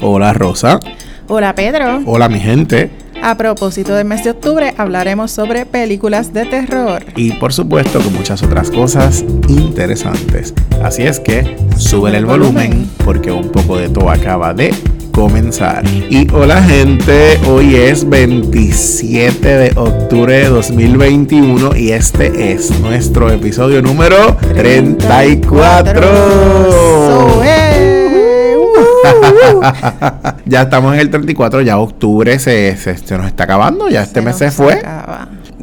Hola Rosa. Hola Pedro. Hola mi gente. A propósito del mes de octubre, hablaremos sobre películas de terror. Y por supuesto con muchas otras cosas interesantes. Así es que sube el volumen porque un poco de todo acaba de comenzar. Y hola gente, hoy es 27 de octubre de 2021 y este es nuestro episodio número 34. ya estamos en el 34, ya octubre se, se, nos está acabando, ya este mes se fue.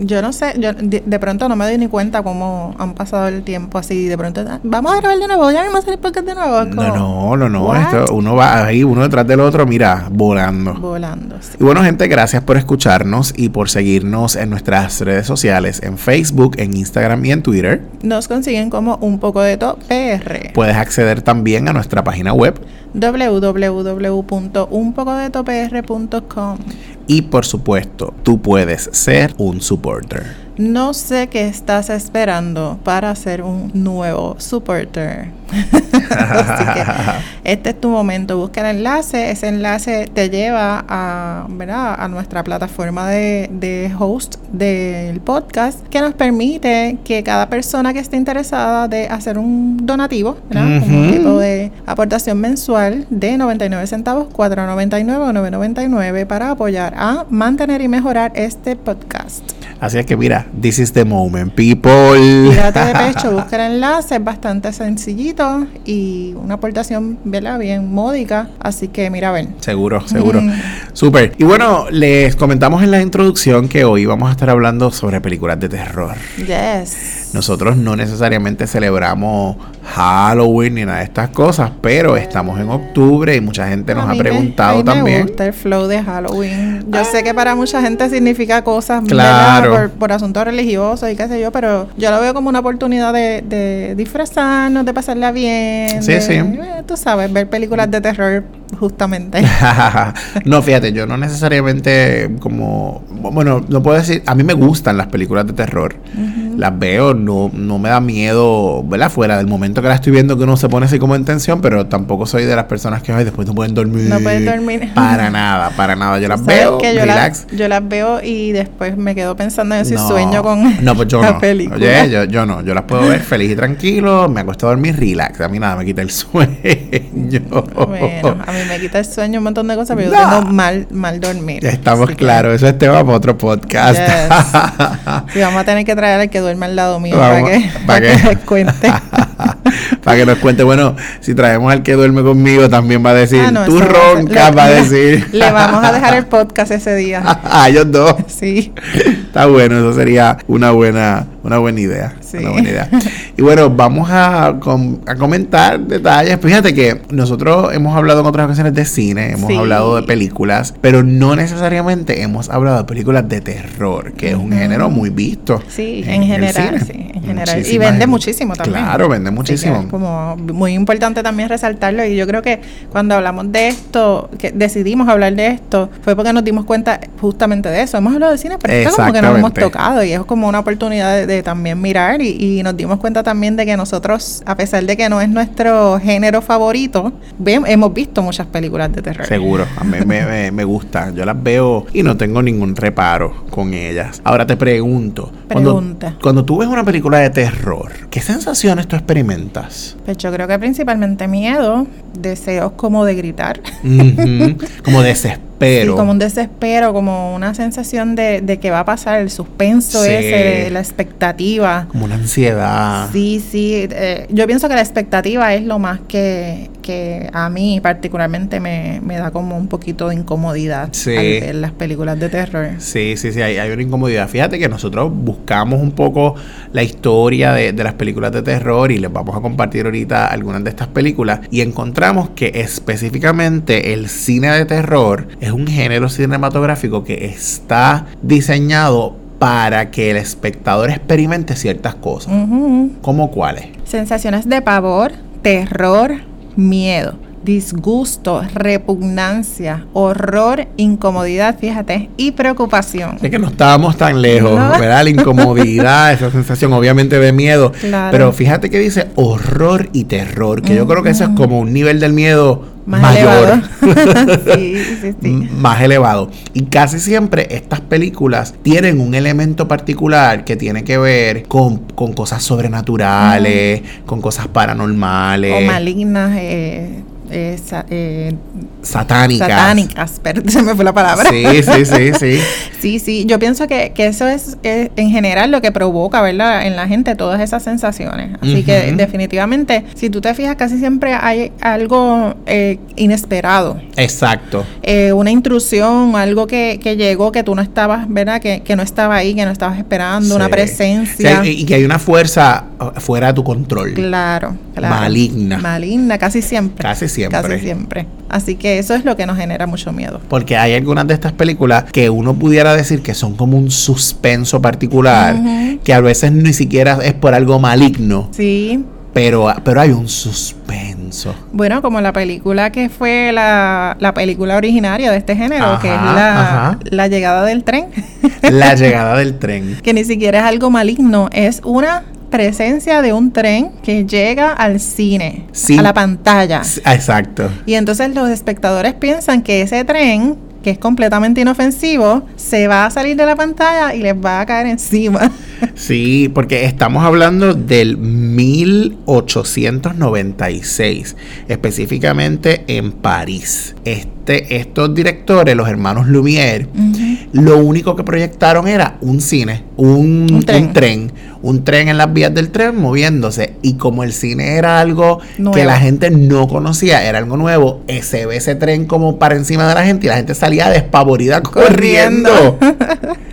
Yo no sé, yo de, pronto no me doy ni cuenta cómo han pasado el tiempo así. De pronto, ah, vamos a grabar de nuevo, ya mismo a salir podcast de nuevo. no, no, no, no. Esto, uno va ahí, uno detrás del otro, mira, volando. Volando. Y bueno, gente, gracias por escucharnos y por seguirnos en nuestras redes sociales, en Facebook, en Instagram y en Twitter. Nos consiguen como un poco de top PR. Puedes acceder también a nuestra página web www.unpocodetopr.com y por supuesto, tú puedes ser un supporter. No sé qué estás esperando para ser un nuevo supporter. Así que este es tu momento. Busca el enlace. Ese enlace te lleva a, ¿verdad? a nuestra plataforma de, de host del podcast que nos permite que cada persona que esté interesada de hacer un donativo, un tipo de aportación mensual de 99 centavos, 4.99 o 9.99 para apoyar a mantener y mejorar este podcast. Así es que mira, this is the moment, people. Tírate de pecho, busca el enlace, es bastante sencillito y una aportación, ¿verdad? Bien módica. Así que mira, ven. Seguro, seguro. Súper. Y bueno, les comentamos en la introducción que hoy vamos a estar hablando sobre películas de terror. Yes. Nosotros no necesariamente celebramos Halloween ni nada de estas cosas, pero estamos en octubre y mucha gente nos ha preguntado me, también. Me gusta el flow de Halloween. Yo sé que para mucha gente significa cosas claro. por, asuntos religiosos y qué sé yo, pero yo lo veo como una oportunidad de, disfrazarnos, de pasarla bien. Sí, sí. Eh, tú sabes, ver películas de terror justamente. no, fíjate, yo no necesariamente como, bueno, no puedo decir, a mí me gustan las películas de terror. Las veo, no, no me da miedo, ¿verdad? Fuera del momento que la estoy viendo que uno se pone así como en tensión, pero tampoco soy de las personas que Ay, después no pueden dormir. No pueden dormir. Para nada, para nada. Yo las veo, que yo relax. Las, yo las veo y después me quedo pensando en si sueño con no, pues yo la no. película. Oye, yo, yo no. Yo las puedo ver feliz y tranquilo, me acuesto a dormir relax. A mí nada me quita el sueño. Bueno, a mí me quita el sueño un montón de cosas, pero yo tengo mal, mal dormir. Estamos claros, eso es tema para otro podcast. sí, vamos a tener que traer al que duerme al lado mío para que, para que, nos cuente. para que nos cuente, bueno, si traemos al que duerme conmigo, también va a decir, ah, tú roncas, va a decir. Le vamos a dejar el podcast ese día. a ellos dos. Sí. Está bueno, eso sería una buena, una buena idea. Sí. Una buena idea. Y bueno, vamos a, a, comentar detalles. Fíjate que nosotros hemos hablado en otras ocasiones de cine, hemos hablado de películas, pero no necesariamente hemos hablado de películas de terror, que es un género muy visto. Sí, en, general, sí, en general. y vende muchísimo también. Claro, vende muchísimo. como muy importante también resaltarlo. Y yo creo que cuando hablamos de esto, que decidimos hablar de esto, fue porque nos dimos cuenta justamente de eso. Hemos hablado de cine, pero es como que nos hemos tocado y es como una oportunidad de, también mirar y, nos dimos cuenta también de que nosotros, a pesar de que no es nuestro género favorito, hemos visto muchas películas de terror. Seguro, a mí me, me, gusta. Yo las veo y no tengo ningún reparo con ellas. Ahora te pregunto, Pregunta. Cuando, cuando tú ves una película de terror, ¿qué sensaciones tú experimentas? Pues yo creo que principalmente miedo, deseos como de gritar. Como desespero como un desespero, como una sensación de, de que va a pasar, el suspenso ese, la expectativa. Como una ansiedad. Sí, sí. Eh, yo pienso que la expectativa es lo más que, que a mí particularmente me, da como un poquito de incomodidad sí. al ver las películas de terror. Sí, sí, sí, hay, hay, una incomodidad. Fíjate que nosotros buscamos un poco la historia de, de las películas de terror y les vamos a compartir ahorita algunas de estas películas y encontramos que específicamente el cine de terror es un género cinematográfico que está diseñado para que el espectador experimente ciertas cosas. ¿Cómo cuáles? Sensaciones de pavor, terror, miedo. Disgusto, repugnancia, horror, incomodidad, fíjate, y preocupación. Es que no estábamos tan lejos, ¿verdad? La incomodidad, esa sensación obviamente de miedo. Pero fíjate que dice horror y terror, que yo creo que eso es como un nivel del miedo más mayor, sí, sí, sí. más elevado. Y casi siempre estas películas tienen un elemento particular que tiene que ver con, cosas sobrenaturales, con cosas paranormales. O malignas. Eh, eh, eh, satánicas. Satánicas, pero se me fue la palabra. Sí, sí, sí, sí. sí, sí, yo pienso que, eso es, en general lo que provoca, ¿verdad? En la gente todas esas sensaciones. Así que definitivamente, si tú te fijas, casi siempre hay algo eh, inesperado. Exacto. Eh, una intrusión, algo que, que, llegó que tú no estabas, ¿verdad? Que, que no estaba ahí, que no estabas esperando, una presencia. y que hay una fuerza uh, fuera de tu control. Claro, claro. Maligna. Maligna, casi siempre. Casi siempre. Casi siempre. Así que eso es lo que nos genera mucho miedo. Porque hay algunas de estas películas que uno pudiera decir que son como un suspenso particular, que a veces ni siquiera es por algo maligno. Sí. Pero, pero hay un suspenso. Bueno, como la película que fue la, película originaria de este género, que es la, la llegada del tren. La llegada del tren. que ni siquiera es algo maligno, es una presencia de un tren que llega al cine, a la pantalla. Exacto. Y entonces los espectadores piensan que ese tren que es completamente inofensivo, se va a salir de la pantalla y les va a caer encima. Sí, porque estamos hablando del 1896, específicamente en París. Este, estos directores, los hermanos Lumière, lo único que proyectaron era un cine, un, tren. un tren, en las vías del tren moviéndose. Y como el cine era algo que la gente no conocía, era algo nuevo, se ve ese tren como para encima de la gente y la gente salía despavorida corriendo.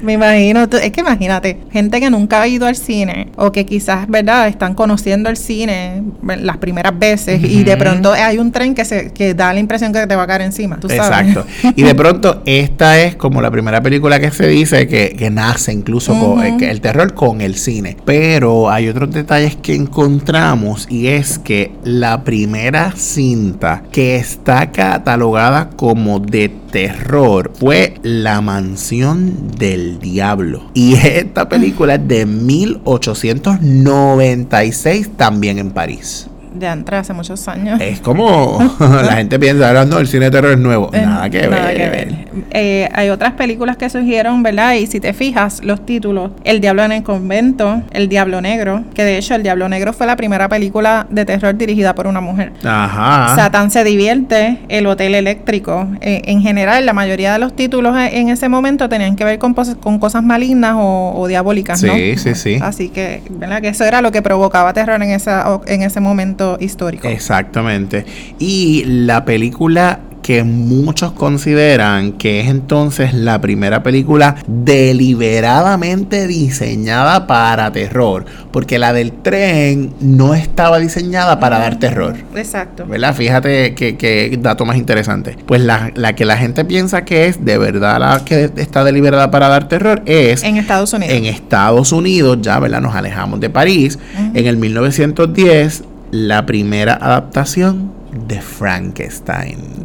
Me imagino, es que imagínate, gente que nunca ha ido al cine o que quizás, ¿verdad?, están conociendo el cine las primeras veces y de pronto hay un tren que se que da la impresión que te va a caer encima, ¿tú Exacto. Y de pronto esta es como la primera película que se dice que, que nace incluso con eh, el terror con el cine. Pero hay otros detalles que encontramos y es que la primera cinta que está catalogada como de terror fue La Mansión del Diablo. Y esta película es de 1896 también en París de atrás hace muchos años. Es como la gente piensa, ahora no, el cine de terror es nuevo. Eh, nada que nada ver. Que ver. Eh, hay otras películas que surgieron, ¿verdad? Y si te fijas, los títulos: El Diablo en el Convento, El Diablo Negro, que de hecho El Diablo Negro fue la primera película de terror dirigida por una mujer. Ajá. Satán se divierte, El Hotel Eléctrico. Eh, en general, la mayoría de los títulos en ese momento tenían que ver con, con cosas malignas o, diabólicas, ¿no? Sí, sí, sí. Así que, ¿verdad? Que eso era lo que provocaba terror en, esa, en ese momento histórico. Exactamente. Y la película que muchos consideran que es entonces la primera película deliberadamente diseñada para terror, porque la del tren no estaba diseñada para dar terror. Exacto. ¿Verdad? Fíjate qué dato más interesante. Pues la, que la gente piensa que es de verdad la que está deliberada para dar terror es... En Estados Unidos. En Estados Unidos, ya, ¿verdad? Nos alejamos de París. En el 1910 la primera adaptación de Frankenstein.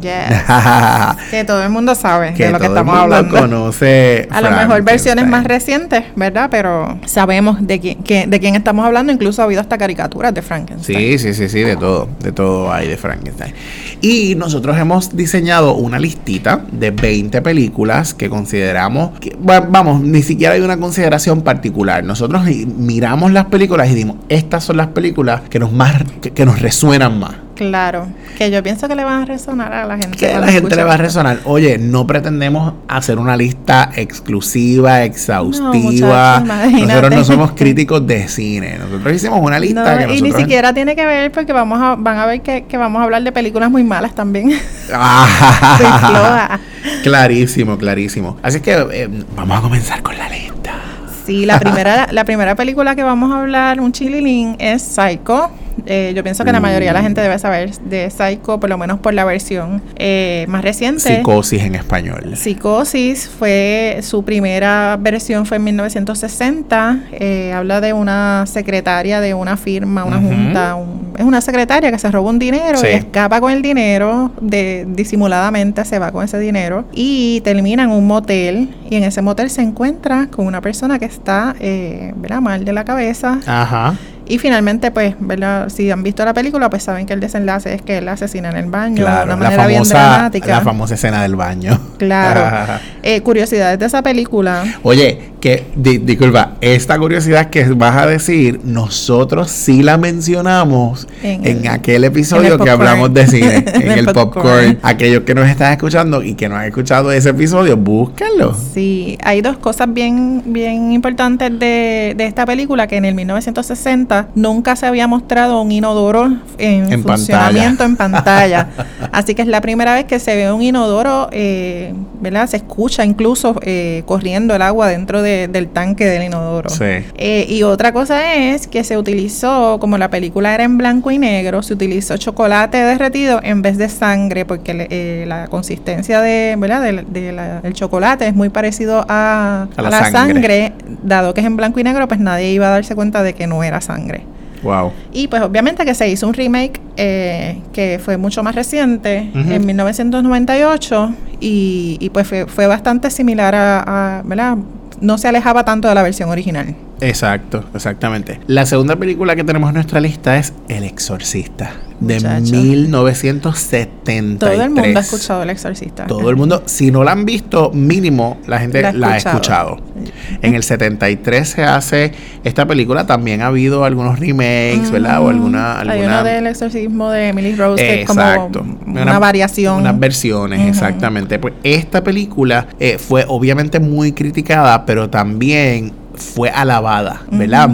que todo el mundo sabe de lo que estamos hablando. conoce. A lo mejor versiones más recientes, ¿verdad? Pero sabemos de quién, de quién estamos hablando. Incluso ha habido hasta caricaturas de Frankenstein. Sí, sí, sí, sí, de todo. De todo hay de Frankenstein. Y nosotros hemos diseñado una listita de 20 películas que consideramos que, vamos, ni siquiera hay una consideración particular. Nosotros miramos las películas y dimos, estas son las películas que nos más que nos resuenan más. Claro, que yo pienso que le van a resonar a la gente. Que a la gente le va a resonar. Oye, no pretendemos hacer una lista exclusiva, exhaustiva. nosotros no somos críticos de cine. Nosotros hicimos una lista que Y ni siquiera tiene que ver porque vamos a, van a ver que, vamos a hablar de películas muy malas también. clarísimo, clarísimo. Así que eh, vamos a comenzar con la lista. Sí, la primera, la primera película que vamos a hablar, un chililín, es Psycho. Eh, yo pienso que la mayoría de la gente debe saber de Psycho, por lo menos por la versión eh, más reciente. Psicosis en español. Psicosis fue su primera versión fue en 1960. Eh, habla de una secretaria de una firma, una junta, un es una secretaria que se roba un dinero y escapa con el dinero, de, disimuladamente se va con ese dinero y termina en un motel y en ese motel se encuentra con una persona que está, eh, mal de la cabeza. Ajá y finalmente, pues, ¿verdad? Si han visto la película, pues saben que el desenlace es que él asesina en el baño de una manera famosa, bien dramática. La famosa escena del baño. Claro. eh, curiosidades de esa película. Oye, que, disculpa, esta curiosidad que vas a decir, nosotros sí la mencionamos en, aquel episodio que hablamos de cine, en, el, popcorn. Aquellos que nos están escuchando y que no han escuchado ese episodio, búsquenlo. Sí, hay dos cosas bien, bien importantes de, de esta película que en el 1960 nunca se había mostrado un inodoro en, funcionamiento en pantalla. Así que es la primera vez que se ve un inodoro, eh, ¿verdad? Se escucha incluso eh, corriendo el agua dentro del tanque del inodoro. Eh, y otra cosa es que se utilizó, como la película era en blanco y negro, se utilizó chocolate derretido en vez de sangre, porque la consistencia de, ¿verdad? del chocolate es muy parecido a, la, sangre. dado que es en blanco y negro, pues nadie iba a darse cuenta de que no era sangre. Wow. Y pues obviamente que se hizo un remake eh, que fue mucho más reciente, en 1998, y, y pues fue, fue, bastante similar a, a, ¿verdad? No se alejaba tanto de la versión original. Exacto, exactamente. La segunda película que tenemos en nuestra lista es El Exorcista, de 1973. Todo el mundo ha escuchado El Exorcista. Todo el mundo, si no la han visto, mínimo la gente la, ha escuchado. En el 73 se hace esta película, también ha habido algunos remakes, ¿verdad? O alguna, alguna... Hay uno del exorcismo de Emily Rose, que es como una, variación. Unas versiones, exactamente. Pues esta película eh, fue obviamente muy criticada, pero también fue alabada, ¿verdad?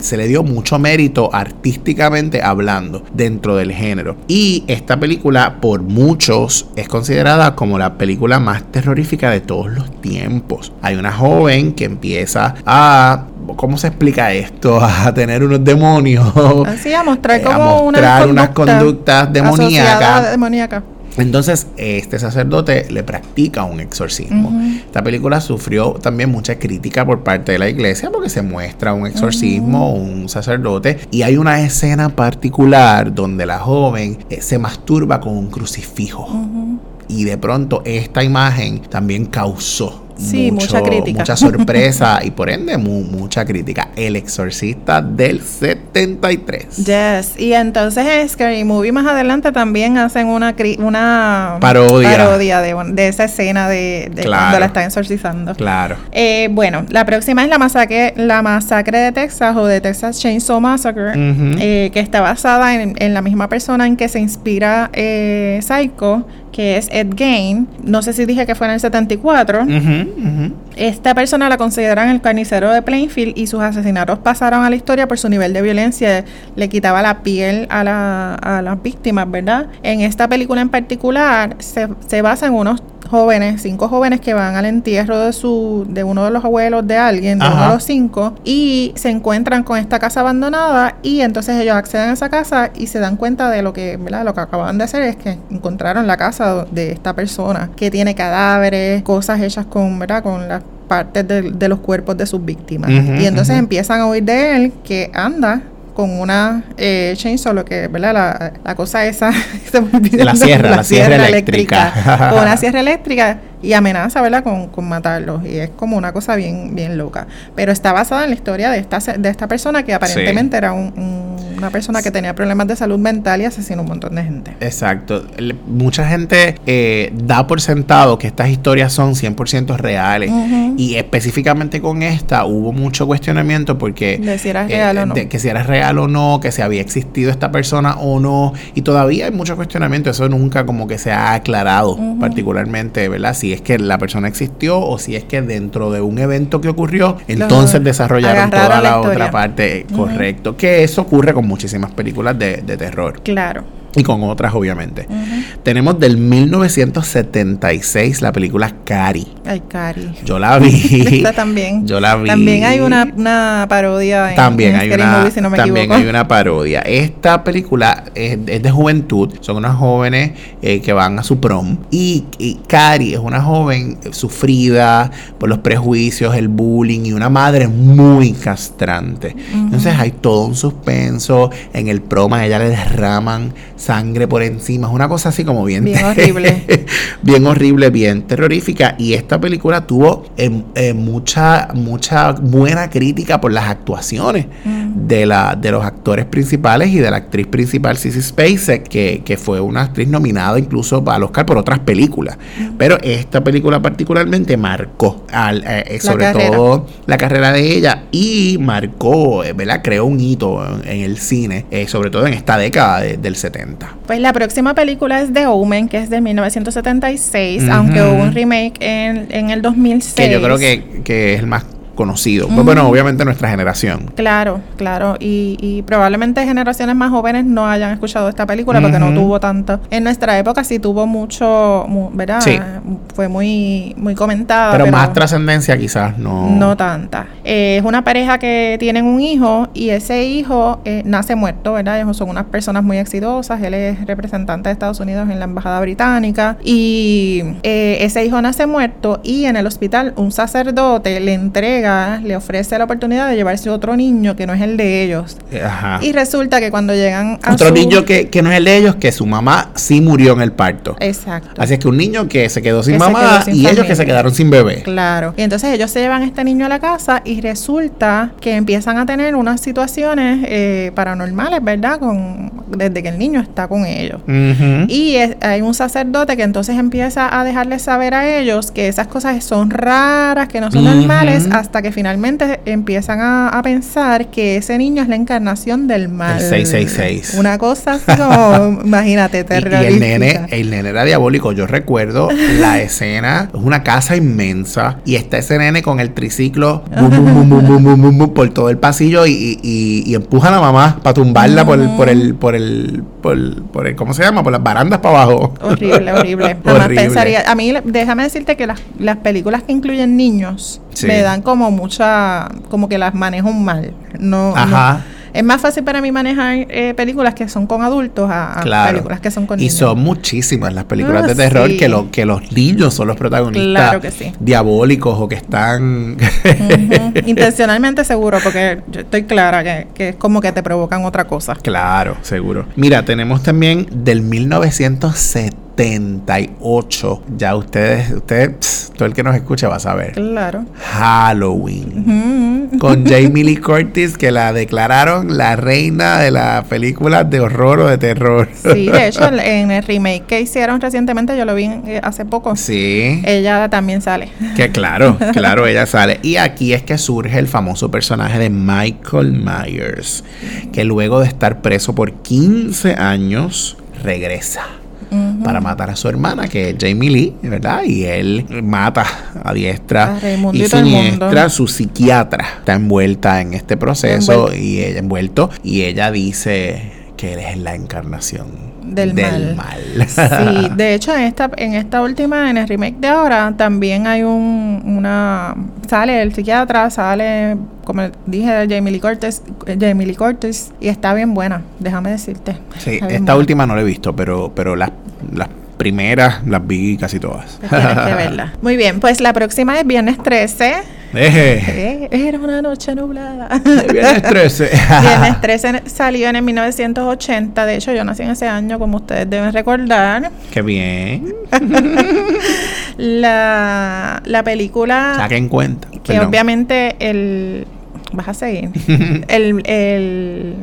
se le dio mucho mérito artísticamente hablando dentro del género. Y esta película por muchos es considerada como la película más terrorífica de todos los tiempos. Hay una joven que empieza a ¿cómo se explica esto? A tener unos demonios. Así, a mostrar como a mostrar unas conductas demoníacas. Entonces, este sacerdote le practica un exorcismo. Esta película sufrió también mucha crítica por parte de la iglesia porque se muestra un exorcismo, un sacerdote, y hay una escena particular donde la joven eh, se masturba con un crucifijo. Y de pronto esta imagen también causó Sí, mucha crítica. Mucha sorpresa y por ende mucha crítica. El Exorcista del 73. Yes. Y entonces Scary Movie más adelante también hacen una, una parodia, de, esa escena de, cuando la están exorcizando. Claro. Eh, bueno, la próxima es la masacre, la masacre de Texas o de Texas Chainsaw Massacre, eh, que está basada en, en, la misma persona en que se inspira eh, Psycho que es Ed Gain. No sé si dije que fue en el 74. Esta persona la consideran el carnicero de Plainfield y sus asesinatos pasaron a la historia por su nivel de violencia. Le quitaba la piel a, la, a las víctimas, ¿verdad? En esta película en particular se, se basa en unos jóvenes, cinco jóvenes que van al entierro de su, de uno de los abuelos de alguien, de uno de los cinco, y se encuentran con esta casa abandonada y entonces ellos acceden a esa casa y se dan cuenta de lo que, ¿verdad? Lo que acaban de hacer es que encontraron la casa de esta persona que tiene cadáveres, cosas hechas con, ¿verdad? Con las partes de, los cuerpos de sus víctimas. y entonces empiezan a oír de él que anda con una eh, chainsaw, lo que, ¿verdad? La, la cosa esa, la sierra, la, sierra, eléctrica. con una sierra eléctrica y amenaza, ¿verdad?, con, con, matarlos. Y es como una cosa bien, bien loca. Pero está basada en la historia de esta, de esta persona que aparentemente era una persona que tenía problemas de salud mental y asesinó un montón de gente. Exacto. mucha gente eh, da por sentado que estas historias son 100% reales. Y específicamente con esta hubo mucho cuestionamiento porque... De si era real o no. que si era real o no, que si había existido esta persona o no. Y todavía hay mucho cuestionamiento. Eso nunca como que se ha aclarado particularmente, ¿verdad? Si es que la persona existió o si es que dentro de un evento que ocurrió, entonces desarrollaron toda la, otra parte, correcto. Que eso ocurre con muchísimas películas de, de terror. Claro. Y con otras obviamente. Tenemos del 1976 la película Cari. Ay, Cari. Yo la vi. Esta también. Yo la vi. También hay una, una parodia en, También, en hay una, Movie, si no me también equivoco. hay una parodia. Esta película es, es de juventud. Son unas jóvenes eh, que van a su prom. Y, y Cari es una joven sufrida por los prejuicios, el bullying y una madre muy castrante. Entonces hay todo un suspenso. En el prom a ella le derraman sangre por encima. Es una cosa así como bien, Bien horrible. bien horrible, bien terrorífica. Y esta película tuvo eh, eh, mucha, mucha buena crítica por las actuaciones de, la, de los actores principales y de la actriz principal, Sissy Spacek, que, que fue una actriz nominada incluso al Oscar por otras películas. Pero esta película particularmente marcó al, eh, sobre carrera. todo la carrera de ella y marcó, ¿verdad? Creó un hito en, en el cine, sobre todo en esta década de- del 70. Pues la próxima película es The Omen, que es de 1976, Ujú. aunque hubo un remake en, en el 2006. Que yo creo que, que es el más conocido. Pues bueno, obviamente nuestra generación. Claro, claro. Y, y probablemente generaciones más jóvenes no hayan escuchado esta película porque no tuvo tanto. En nuestra época sí tuvo mucho, mu- ¿verdad? Sí. Fue muy, muy comentada. pero, más trascendencia quizás no. No tanta. Eh, es una pareja que tienen un hijo y ese hijo eh, nace muerto, ¿verdad? Ellos son unas personas muy exitosas. Él es representante de Estados Unidos en la embajada británica y eh, ese hijo nace muerto y en el hospital un sacerdote le entrega, le ofrece la oportunidad de llevarse otro niño que no es el de ellos. Ajá. Y resulta que cuando llegan a Otro su- niño que, que no es el de ellos, que su mamá sí murió en el parto. Exacto. Así es que un niño que se quedó sin Que mamá quedó sin y ellos que se quedaron sin bebé. Claro. Y entonces ellos se llevan a este niño a la casa y resulta que empiezan a tener unas situaciones eh, paranormales, ¿verdad? Con, desde que el niño está con ellos. Y es- hay un sacerdote que entonces empieza a dejarles saber a ellos que esas cosas son raras, que no son normales, hasta hasta que finalmente empiezan a, a, pensar que ese niño es la encarnación del mal. El 666. Una cosa así imagínate, terrorífica. Y, el, nene, el nene era diabólico. Yo recuerdo la escena, es una casa inmensa y está ese nene con el triciclo por todo el pasillo y, y, empuja a la mamá para tumbarla por, el, por, el, por, el, por, el, ¿cómo se llama? Por las barandas para abajo. Horrible, horrible. Jamás horrible. pensaría, a mí déjame decirte que las, las películas que incluyen niños, Sí. me dan como mucha. como que las manejo mal. No, no- Ajá. Es más fácil para mí manejar eh, películas que son con adultos a, a Claro. películas que son con y niños. son muchísimas las películas Ah, de terror sí. que, lo, que los niños son los protagonistas Claro que sí. diabólicos o que están... Intencionalmente seguro, porque yo estoy clara que, que es como que te provocan otra cosa. claro, seguro. Mira, tenemos también del 1978. Ya ustedes, ustedes, pss, todo el que nos escucha va a saber. Claro. Halloween. Con Jamie Lee Curtis, que la declararon la reina de las películas de horror o de terror. Sí, de hecho, en- en el remake que hicieron recientemente, yo lo vi eh, hace poco. Sí. Ella también sale. Que claro, claro, ella sale. Y aquí es que surge el famoso personaje de Michael Myers, que luego de estar preso por 15 años, regresa Para matar a su hermana, que es Jamie Lee, ¿verdad? Y él mata a diestra y siniestra. Su psiquiatra está envuelta en este proceso y ella envuelto y ella dice que él es la encarnación Del mal. mal. Sí, de hecho en esta, en esta última, en el remake de ahora, también hay un, una, sale el psiquiatra, sale, como dije, Jamie Lee Curtis, Jamie Lee Curtis, y está bien buena, déjame decirte. Sí, esta buena. última no la he visto, pero, pero las, las primeras las vi casi todas. Pues Tienes que verla. Muy bien, pues la próxima es Viernes 13. Eje, Eh, Era una noche nublada. Viernes 13. Viernes 13 salió en el 1980. De hecho, yo nací en ese año, como ustedes deben recordar. Qué bien. La, la película. Saquen cuenta. Que Perdón. obviamente el. Vas a seguir. el, el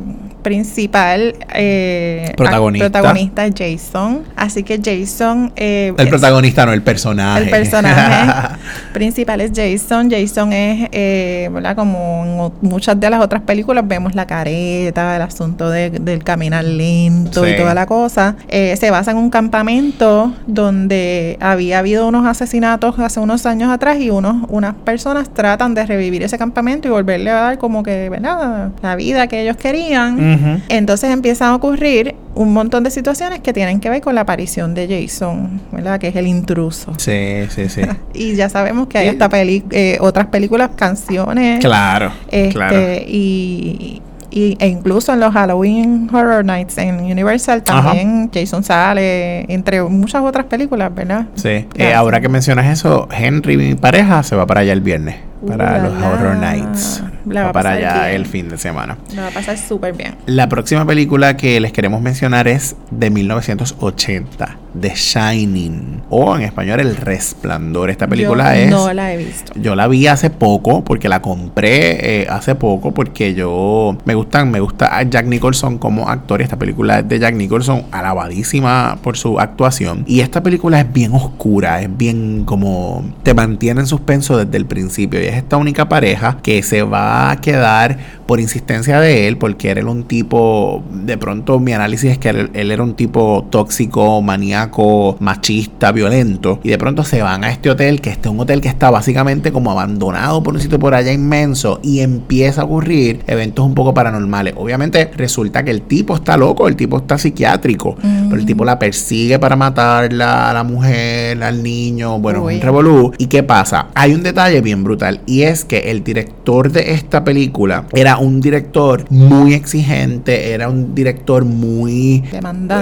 principal eh, Protagonista. protagonista Jason. Así que Jason. eh, El es- protagonista, no el personaje. el personaje principal es Jason. Jason es, eh, ¿verdad? Como en muchas de las otras películas vemos la careta, el asunto de- del caminar lento Sí. y toda la cosa. Eh, se basa en un campamento donde había habido unos asesinatos hace unos años atrás y unos, unas personas tratan de revivir ese campamento y volverle a dar como que, ¿verdad? La vida que ellos querían. Entonces empiezan a ocurrir un montón de situaciones que tienen que ver con la aparición de Jason, ¿verdad? Que es el intruso. Sí, sí, sí. y ya sabemos que hay esta peli eh, otras películas, canciones. Claro, este, claro. Y, y, e incluso en los Halloween Horror Nights en Universal también Jason sale, entre muchas otras películas, ¿verdad? Sí. Eh, ahora que mencionas eso, Henry, mi pareja, se va para allá el viernes para los Horror Nights. Va para allá el fin de semana. La va a pasar súper bien. La próxima película que les queremos mencionar es de 1980, The Shining, o en español El Resplandor. Esta película es... No la he visto. Yo la vi hace poco, porque la compré eh, hace poco, porque yo me gustan, me gusta Jack Nicholson como actor. Esta película es de Jack Nicholson, alabadísima por su actuación. Y esta película es bien oscura, es bien como te mantiene en suspenso desde el principio. Y esta única pareja que se va a quedar por insistencia de él, porque él era un tipo, de pronto mi análisis es que él, era un tipo tóxico, maníaco, machista, violento, y de pronto se van a este hotel, que este es un hotel que está básicamente como abandonado por un sitio por allá inmenso, y empieza a ocurrir eventos un poco paranormales. Obviamente resulta que el tipo está loco, el tipo está psiquiátrico, pero el tipo la persigue para matarla, a la mujer, al niño, bueno, un revolú. ¿Y qué pasa? Hay un detalle bien brutal, y es que el director de esta película era un director muy exigente, era un director muy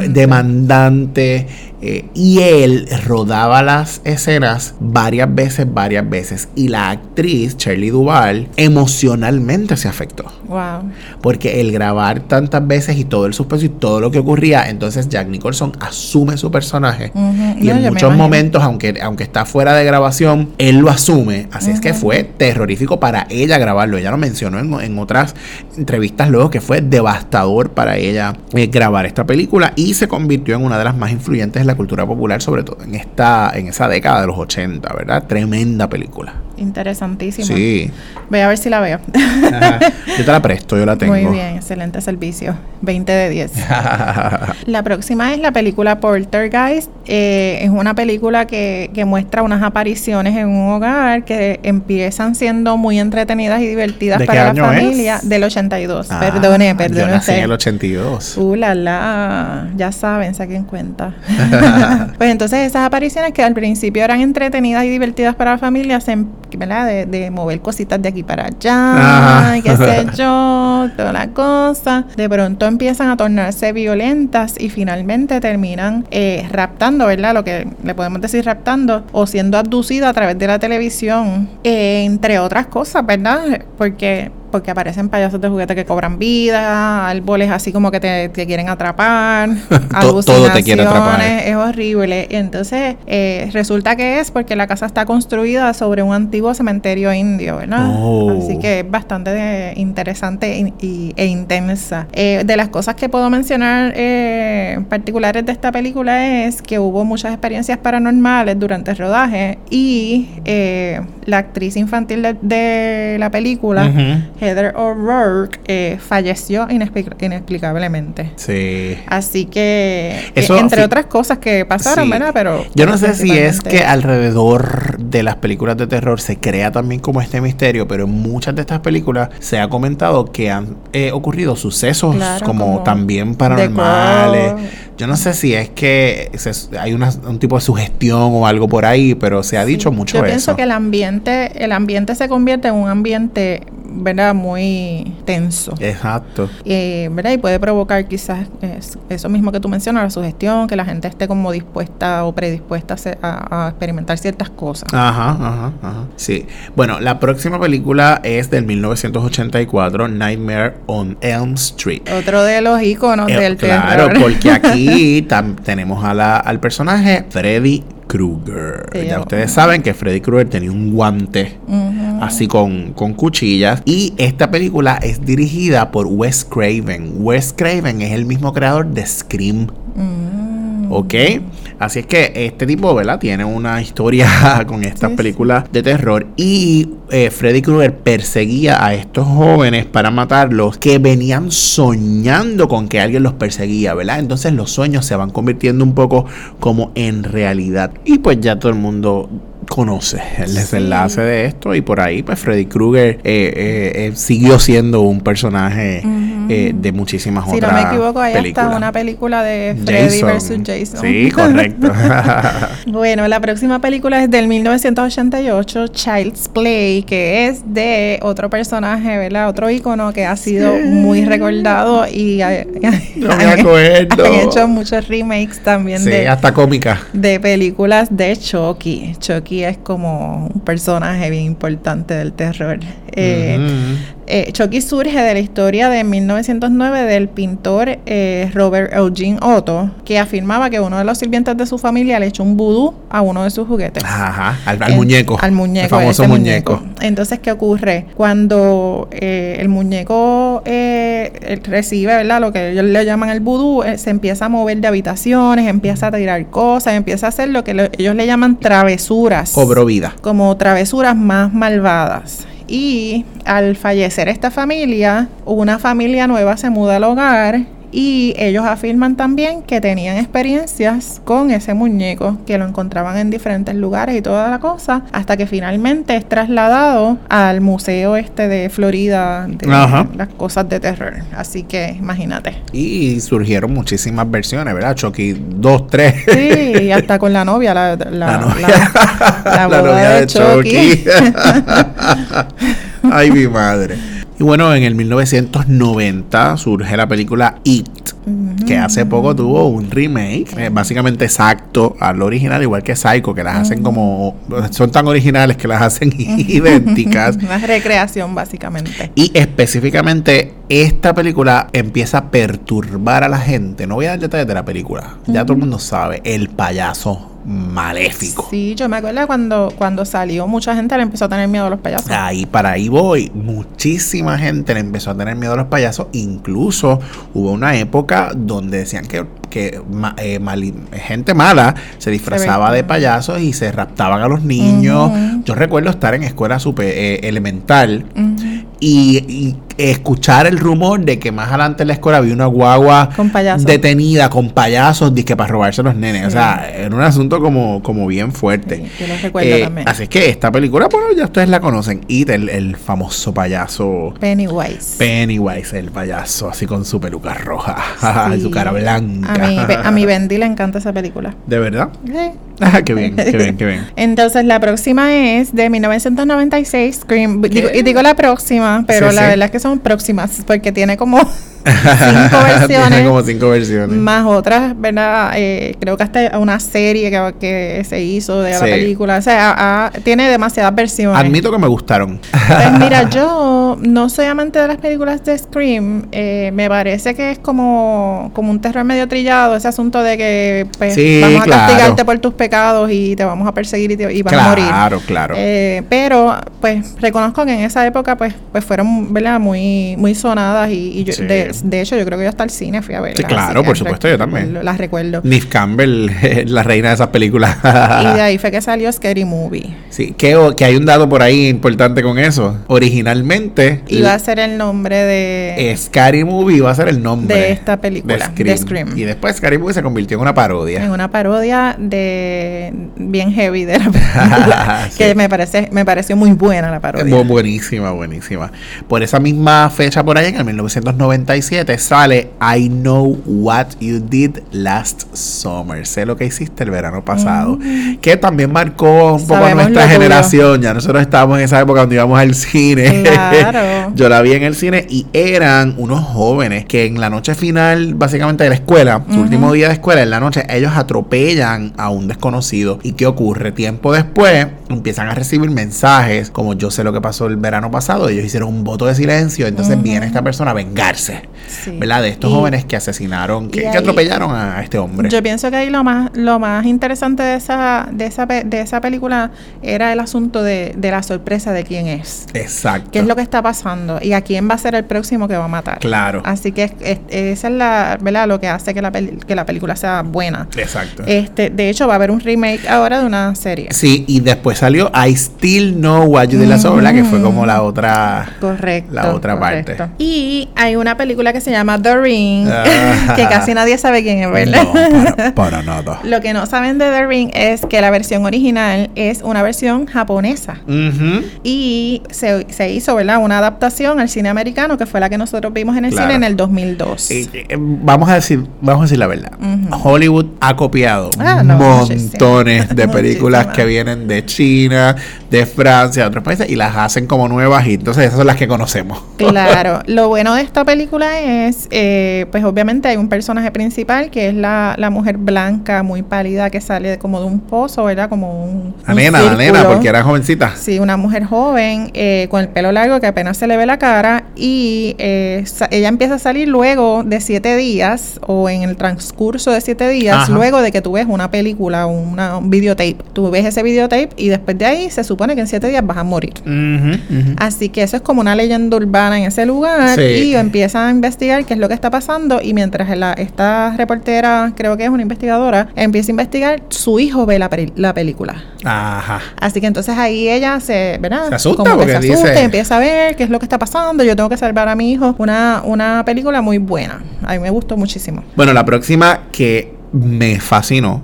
demandante, eh, y él rodaba las escenas varias veces, varias veces. Y la actriz, Shirley Duval, emocionalmente se afectó. Wow. Porque el grabar tantas veces y todo el suspenso y todo lo que ocurría, entonces Jack Nicholson asume su personaje. Y en muchos momentos, aunque, aunque está fuera de grabación, él lo asume. Así es que fue terrorífico para ella grabarlo. Ella lo mencionó en, en otras entrevistas luego que fue devastador para ella eh, grabar esta película y se convirtió en una de las más influyentes de la cultura popular, sobre todo en esta en esa década de los 80, ¿verdad? Tremenda película. Interesantísima. Sí. Voy a ver si la veo. Yo te la presto, yo la tengo. Muy bien, excelente servicio. 20 de 10. la próxima es la película Poltergeist. Eh, es una película que, que, muestra unas apariciones en un hogar que empiezan siendo muy entretenidas y divertidas para la familia. Del 82. Ah, perdone, perdone. Yo nací en el 82. Uh, la, la. Ya saben, saquen cuenta. pues entonces esas apariciones que al principio eran entretenidas y divertidas para la familia se ¿verdad? De, mover cositas de aquí para allá, qué sé yo, toda la cosa. De pronto empiezan a tornarse violentas y finalmente terminan eh, raptando, ¿verdad? Lo que le podemos decir raptando o siendo abducida a través de la televisión, eh, entre otras cosas, ¿verdad? Porque porque aparecen payasos de juguete que cobran vida, árboles así como que te, quieren atrapar, todo te quiere atrapar. Es horrible. Y entonces eh, resulta que es porque la casa está construida sobre un antiguo cementerio indio, ¿verdad? Oh. Así que es bastante interesante e intensa. Eh, de las cosas que puedo mencionar eh, particulares de esta película es que hubo muchas experiencias paranormales durante el rodaje y la actriz infantil de, la película, Heather O'Rourke eh, falleció inexplicablemente. Sí. Así que, entre otras cosas que pasaron, ¿verdad? Pero. Yo no sé si es que alrededor de las películas de terror se crea también como este misterio, pero en muchas de estas películas se ha comentado que han eh, ocurrido sucesos como, también paranormales. Yo no sé si es que hay un tipo de sugestión o algo por ahí, pero se ha dicho mucho eso. Yo pienso que el ambiente, el ambiente se convierte en un ambiente ¿verdad? Muy tenso. Exacto. Y, ¿verdad? Y puede provocar quizás eso mismo que tú mencionas, la sugestión, que la gente esté como dispuesta o predispuesta a, experimentar ciertas cosas. Ajá, ajá, ajá. Sí. Bueno, la próxima película es del 1984, Nightmare on Elm Street. Otro de los iconos eh, del claro, Claro, porque aquí tenemos a la, al personaje Freddy Krueger. ya ustedes saben que Freddy Krueger tenía un guante así con, cuchillas. Y esta película es dirigida por Wes Craven. Wes Craven es el mismo creador de Scream. Mm. ¿Ok? Así es que este tipo, ¿verdad? Tiene una historia con estas películas de terror. Y eh, Freddy Krueger perseguía a estos jóvenes para matarlos que venían soñando con que alguien los perseguía, ¿verdad? Entonces los sueños se van convirtiendo un poco como en realidad. Y pues ya todo el mundo conoce el desenlace de esto y por ahí pues Freddy Krueger eh, eh, eh, siguió siendo un personaje de muchísimas si otras no me equivoco películas. hasta una película de Freddy versus Jason Sí, correcto. bueno la próxima película es del 1988 Child's Play que es de otro personaje verdad otro icono que ha sido muy recordado y No me acuerdo. han hecho muchos remakes también sí, de hasta cómica. de películas de Chucky. Chucky es como un personaje bien importante del terror. Eh. Eh, Chucky surge de la historia de 1909 del pintor eh, Robert Eugene Otto, que afirmaba que uno de los sirvientes de su familia le echó un vudú a uno de sus juguetes. Ajá, al, muñeco. Al muñeco. El famoso muñeco. Entonces, ¿qué ocurre? Cuando eh, el muñeco eh, recibe, ¿verdad? Lo que ellos le llaman el vudú, eh, se empieza a mover de habitaciones, empieza a tirar cosas, empieza a hacer lo que lo- ellos le llaman travesuras. Cobró vida. Como travesuras más malvadas. Y al fallecer esta familia, una familia nueva se muda al hogar y ellos afirman también que tenían experiencias con ese muñeco, que lo encontraban en diferentes lugares y toda la cosa, hasta que finalmente es trasladado al museo este de Florida de Ajá. las cosas de terror. Así que imagínate. Y surgieron muchísimas versiones, ¿verdad? Chucky 2, 3. Sí, y hasta con la novia, la, la, La novia, la- la la boda novia de de Chucky. Chucky. Ay, mi madre. Y bueno, en el 1990 surge la película It, que hace poco tuvo un remake, eh, básicamente exacto al original, igual que Psycho, que las hacen como. Son tan originales que las hacen idénticas. Una recreación, básicamente. Y específicamente esta película empieza a perturbar a la gente. No voy a dar detalles de la película. Ya todo el mundo sabe. El payaso maléfico. Sí, yo me acuerdo cuando, cuando salió, mucha gente le empezó a tener miedo a los payasos. Ahí para ahí voy. Muchísima gente le empezó a tener miedo a los payasos. Incluso hubo una época donde decían que, que eh, gente mala se disfrazaba de payasos y se raptaban a los niños. Yo recuerdo estar en escuela super, eh, elemental y escuchar el rumor de que más adelante en la escuela había una guagua Con detenida con payasos disque para robarse a los nenes. O sea, era un asunto como, como bien fuerte. Sí, yo lo recuerdo Eh, también. Así es que esta película, bueno, ya ustedes la conocen. It, el, el famoso payaso Pennywise. Pennywise, el payaso, así con su peluca roja y su cara blanca. A mi, a mi Bendy le encanta esa película. ¿De verdad? Sí. Ah, qué bien, qué bien, qué bien. Entonces la próxima es de 1996, Scream. Digo, y digo la próxima, pero la verdad es que son próximas porque tiene como cinco versiones. Tiene como cinco versiones. Más otras, ¿verdad? Eh, creo que hasta una serie que, que se hizo de la película. O sea, ah, tiene demasiadas versiones. Admito que me gustaron. Pues mira, yo no soy amante de las películas de Scream. Eh, me parece que es como, como un terror medio trillado, ese asunto de que pues, Sí, vamos a claro. castigarte por tus pecados y te vamos a perseguir y, te- y vas a morir. Claro, claro. Eh, pero pues reconozco que en esa época pues pues fueron ¿verdad? muy muy sonadas y, y yo- Sí. de, de hecho yo creo que yo hasta el cine fui a verlas. Sí, claro, por supuesto, yo también. Las recuerdo. Nif Campbell, la reina de esas películas. y de ahí fue que salió Scary Movie. Sí, que, que hay un dato por ahí importante con eso. Originalmente, Iba a ser el nombre de... Scary Movie iba a ser el nombre De esta película, de Scream. Y después Scary Movie se convirtió en una parodia. en una parodia de bien heavy de la película Sí. que me parece me pareció muy buena la parodia Bu- buenísima, buenísima. Por esa misma fecha por ahí, en el 1997, sale I Know What You Did Last Summer. Sé lo que hiciste el verano pasado. Que también marcó un poco Mm. Nuestra tuyo. generación. Ya nosotros estábamos en esa época cuando íbamos al cine. Claro. Yo la vi en el cine y eran unos jóvenes que en la noche final, básicamente de la escuela, su último día de escuela, en la noche, ellos atropellan a un desconocido. ¿Y qué ocurre? Tiempo después empiezan a recibir mensajes como yo sé lo que pasó el verano pasado. Ellos hicieron un voto de silencio. Entonces viene esta persona a vengarse, Sí. ¿verdad? De estos Y- jóvenes que asesinaron, que, atropellaron a este hombre. Yo pienso que ahí lo más, lo más interesante de esa, de esa, de esa película era el asunto de, de la sorpresa de quién es. Exacto. ¿Qué es lo que está pasando? ¿Y a quién va a ser el próximo que va a matar? Claro. Así que es- es- esa es la, ¿verdad? lo que hace que la, peli- que la película sea buena. Exacto. Este, de hecho, va a haber un remake ahora de una serie. Sí, y después salió I Still Know What You Did Last Summer. Que fue como la otra. Correcto. La otra correcto. parte. Y hay una película que se llama The Ring, Ah. que casi nadie sabe quién es, ¿verdad? No, para, para nada. Lo que no saben de The Ring es que la versión original es una versión japonesa. Y se, se hizo, ¿verdad? Una adaptación al cine americano, que fue la que nosotros vimos en el Claro. cine en el 2002. Eh, eh, vamos a decir, vamos a decir la verdad. Hollywood ha copiado Ah, no, montones de películas que vienen de China, de Francia, de otros países y las hacen como nuevas y entonces esas son las que conocemos. Claro, lo bueno de esta película es, eh, pues obviamente hay un personaje principal que es la, la mujer blanca, muy pálida, que sale como de un pozo, ¿verdad? Como un... La nena, la nena, porque era jovencita. Sí, una mujer joven eh, con el pelo largo que apenas se le ve la cara y eh, ella empieza a salir luego de siete días o en el transcurso de siete días, Ajá. luego de que tú ves una película, una, un videotape. Tú ves ese videotape y después de ahí se supone que en siete días vas a morir. Así que eso es como una leyenda urbana en ese lugar Sí. y empiezan investigar qué es lo que está pasando y mientras la- esta reportera, creo que es una investigadora, empieza a investigar, su hijo ve la, la película. Ajá. Así que entonces ahí ella se, ¿verdad? Se asusta Como que porque se asusta dice- empieza a ver qué es lo que está pasando. Yo tengo que salvar a mi hijo. Una, una película muy buena. A mí me gustó muchísimo. Bueno, la próxima que me fascinó,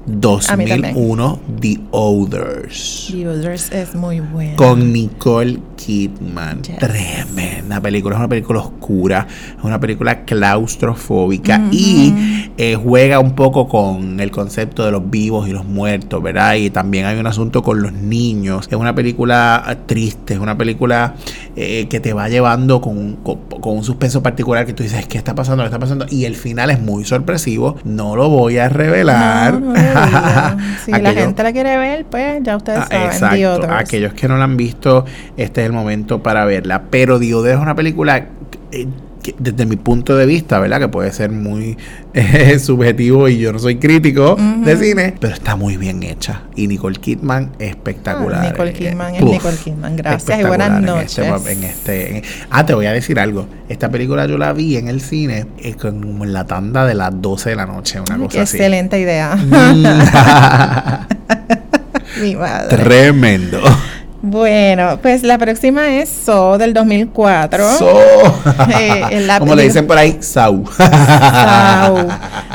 A mí también. 2001, The Others. The Others es muy buena. Con Nicole Kidman. Yes. Tremenda película. Es una película oscura. Es una película claustrofóbica. Y eh, juega un poco con el concepto de los vivos y los muertos, ¿verdad? Y también hay un asunto con los niños. Es una película eh, triste. Es una película eh, que te va llevando con, un- con, con un suspenso particular que tú dices, ¿qué está pasando? ¿Qué está pasando? Y el final es muy sorpresivo. No lo voy a revelar. No, no si la gente la quiere ver, pues ya ustedes Ah, saben. Exacto. Aquellos que no la han visto, este es el momento para verla. Pero Other es una película eh, que desde mi punto de vista, ¿verdad? Que puede ser muy eh, subjetivo y yo no soy crítico de cine, pero está muy bien hecha. Y Nicole Kidman espectacular. Ah, Nicole Eh, Kidman es uf, Nicole Kidman. Gracias y buenas en este noches. mo- en este, en- ah, te voy a decir algo. Esta película yo la vi en el cine eh, como en la tanda de las 12 de la noche, una cosa qué así. excelente idea. Mm. Mi madre. Tremendo. Bueno, pues la próxima es So del 2004. So. Eh, Como le dicen por ahí, Sau. Sau.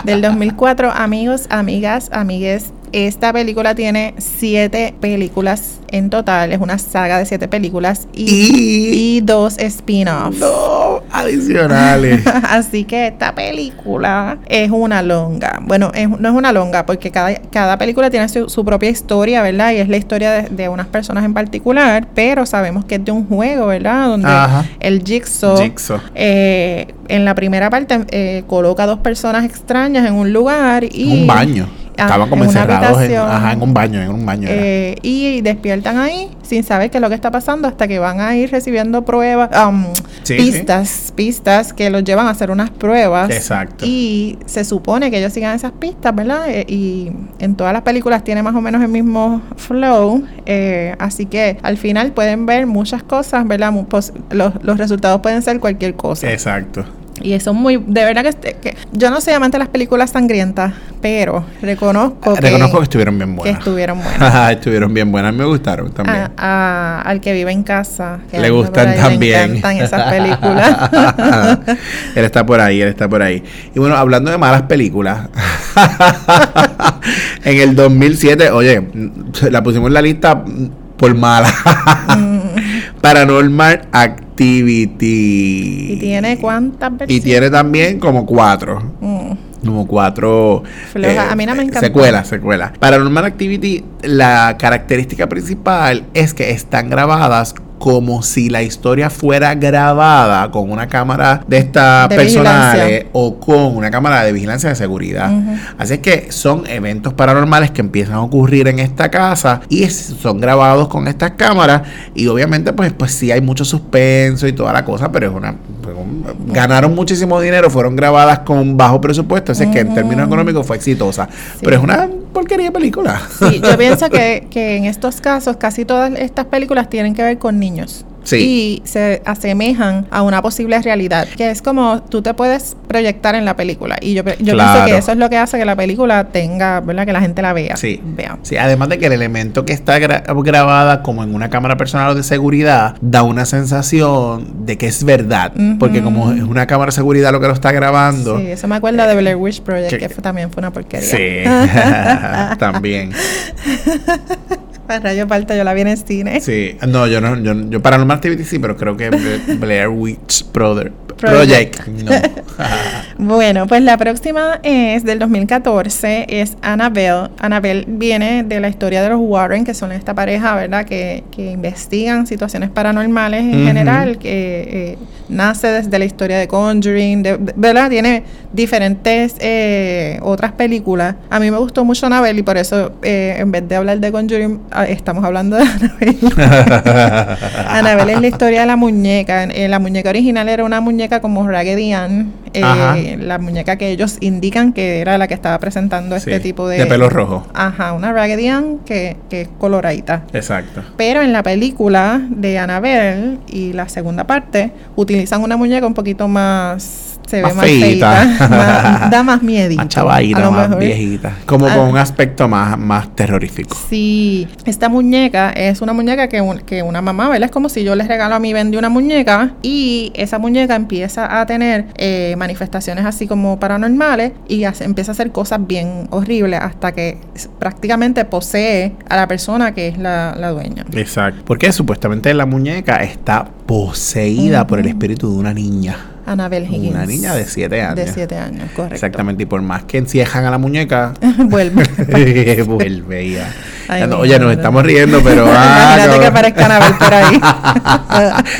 Del 2004, amigos, amigas, amigues. Esta película tiene siete películas en total. Es una saga de siete películas y, Y- y dos spin-offs. no, adicionales. Así que esta película es una longa. Bueno, es- no es una longa porque cada, cada película tiene su, su propia historia, ¿verdad? Y es la historia de, de unas personas en particular, pero sabemos que es de un juego, ¿verdad? Donde Ajá. el Jigsaw, Jigsaw. eh, en la primera parte eh, coloca dos personas extrañas en un lugar y... Un baño. Ah, Estaban como en encerrados en, habitación. ajá, en un baño, en un baño. Eh, y despiertan ahí sin saber qué es lo que está pasando hasta que van a ir recibiendo pruebas, um, Sí, pistas, pistas que los llevan a hacer unas pruebas. Exacto. Y se supone que ellos sigan esas pistas, ¿verdad? Eh, y en todas las películas tiene más o menos el mismo flow. eh, así que al final pueden ver muchas cosas, ¿verdad? Pos- los, los resultados pueden ser cualquier cosa. Exacto. Y eso muy, de verdad que, este- que yo no soy amante de las películas sangrientas, pero reconozco que, Reconozco que estuvieron bien que buenas. estuvieron buenas. estuvieron bien buenas. Me gustaron también. A- a- al que vive en casa. que Le gustan ahí, también. Le encantan esas películas. él está por ahí, él está por ahí. Y bueno, hablando de malas películas, en el 2007, oye, la pusimos en la lista por mala. Paranormal Activity. ¿Y tiene cuántas Y versiones? tiene también como cuatro. Mm. Como cuatro. Floja. A mí no me encantó. Secuelas, secuelas. Paranormal Activity, la característica principal es que están grabadas como si la historia fuera grabada con una cámara de estas De personales vigilancia. o con una cámara de vigilancia de seguridad. Ujú. Así es que son eventos paranormales que empiezan a ocurrir en esta casa y son grabados con estas cámaras y obviamente pues pues sí hay mucho suspenso y toda la cosa, pero es una un- ganaron muchísimo dinero, fueron grabadas con bajo presupuesto, así es que en términos económicos fue exitosa, pero es una porquería de película. Sí, yo pienso que, que en estos casos casi todas estas películas tienen que ver con niños. Y se asemejan a una posible realidad, que es como tú te puedes proyectar en la película. Y yo, yo pienso que eso es lo que hace que la película tenga, ¿verdad? Que la gente la vea. Sí. Vea. Sí, además de que el elemento que está grabada como en una cámara personal o de seguridad da una sensación de que es verdad, porque como es una cámara de seguridad lo que lo está grabando. Sí, eso me acuerda de Blair Witch Project, que, también fue una porquería. Sí, también. Para Rayo Palta yo la vi en cine. Sí, no, yo no, yo, yo Paranormal Activity sí, pero creo que Blair Witch Brother, Project. No. bueno, pues la próxima es del 2014, es Annabelle. Annabelle viene de la historia de los Warren, que son esta pareja, ¿verdad? Que, que investigan situaciones paranormales en general, que eh, nace desde la historia de Conjuring, ¿verdad? Tiene diferentes eh, otras películas. A mí me gustó mucho Annabelle y por eso, eh, en vez de hablar de Conjuring, ah, estamos hablando de Annabelle. Annabelle es la historia de la muñeca. la muñeca original era una muñeca como Raggedy Ann, eh, la muñeca que ellos indican que era la que estaba presentando este tipo de... De pelo rojo. Ajá, una Raggedy Ann que, que es coloradita. Exacto. Pero en la película de Annabelle y la segunda parte utilizan una muñeca un poquito más se ve más feita, da más miedo. Más chavadita, más viejita. Como con un aspecto más, más terrorífico. Sí, esta muñeca es una muñeca que, que una mamá, ¿verdad? Es como si yo les regalo a mí vendí una muñeca y esa muñeca empieza a tener eh, manifestaciones así como paranormales y empieza a hacer cosas bien horribles hasta que prácticamente posee a la persona que es la, dueña. Exacto. Porque supuestamente la muñeca está poseída por el espíritu de una niña. Anabel Higgins. Una niña de 7 años. De 7 años, correcto. Exactamente, y por más que enciejan a la muñeca, vuelve. vuelve ya. oye, nos estamos riendo, pero. Ah, Imagínate que aparezca Anabel por ahí.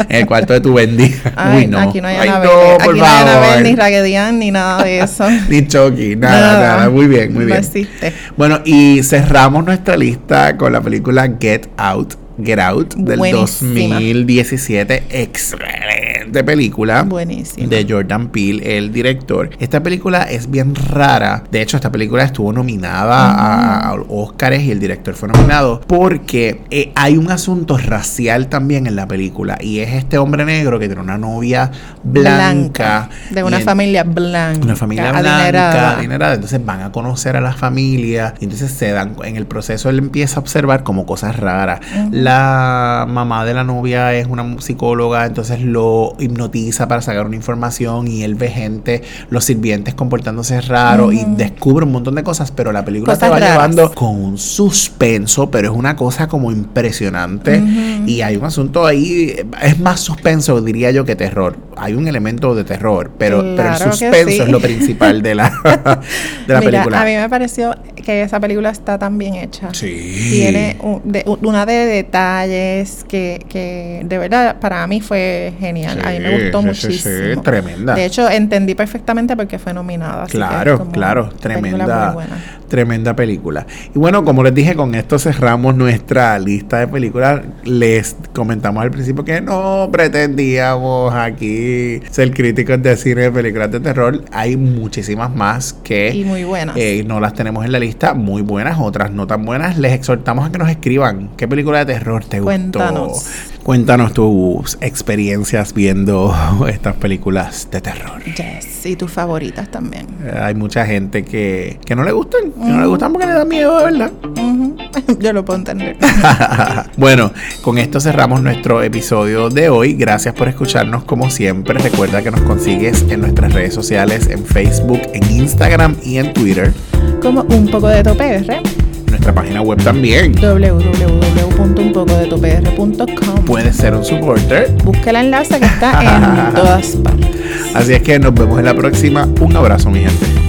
en el cuarto de tu bendita. Uy, no. Aquí no hay Anabel. aquí no hay Anabel, ni Raggedian, ni nada de eso. ni Chucky, nada, nada, Muy bien, muy bien. No existe. Bueno, y cerramos nuestra lista con la película Get Out Get Out del 2017. Excelente película. Buenísima. De Jordan Peele, el director. Esta película es bien rara. De hecho, esta película estuvo nominada a, Oscars y el director fue nominado porque eh, hay un asunto racial también en la película. Y es este hombre negro que tiene una novia blanca. de una familia blanca. Una familia blanca, adinerada. Entonces van a conocer a la familia. Y entonces se dan, en el proceso él empieza a observar como cosas raras la mamá de la novia es una psicóloga, entonces lo hipnotiza para sacar una información y él ve gente, los sirvientes comportándose raro y descubre un montón de cosas, pero la película se va llevando con un suspenso, pero es una cosa como impresionante. Y hay un asunto ahí, es más suspenso diría yo que terror. Hay un elemento de terror, pero, pero el suspenso es lo principal de la, de la película. A mí me pareció que esa película está tan bien hecha. Sí. Tiene una de detalles que, que de verdad para mí fue genial. a mí me gustó muchísimo. tremenda. De hecho, entendí perfectamente porque fue nominada. claro, claro, tremenda, tremenda película. Y bueno, como les dije, con esto cerramos nuestra lista de películas. Les comentamos al principio que no pretendíamos aquí ser críticos de cine de películas de terror. Hay muchísimas más que y muy buenas. Eh, no las tenemos en la lista, muy buenas, otras no tan buenas. Les exhortamos a que nos escriban qué película de terror te Cuéntanos. gustó. Cuéntanos tus experiencias viendo estas películas de terror. Yes, y tus favoritas también. Eh, hay mucha gente que, que no le gustan, que no le gustan porque le da miedo, de verdad. Yo lo puedo entender. bueno, con esto cerramos nuestro episodio de hoy. Gracias por escucharnos como siempre. Recuerda que nos consigues en nuestras redes sociales, en Facebook, en Instagram y en Twitter. Como un poco de topr nuestra página web también. www.unpocodetopr.com Puedes ser un supporter. Busca el enlace que está en todas partes. Así es que nos vemos en la próxima. Un abrazo, mi gente.